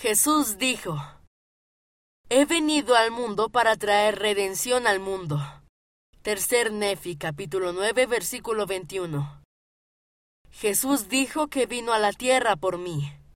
Jesús dijo, He venido al mundo para traer redención al mundo. Tercer Nefi, capítulo 9, versículo 21. Jesús dijo que vino a la tierra por mí.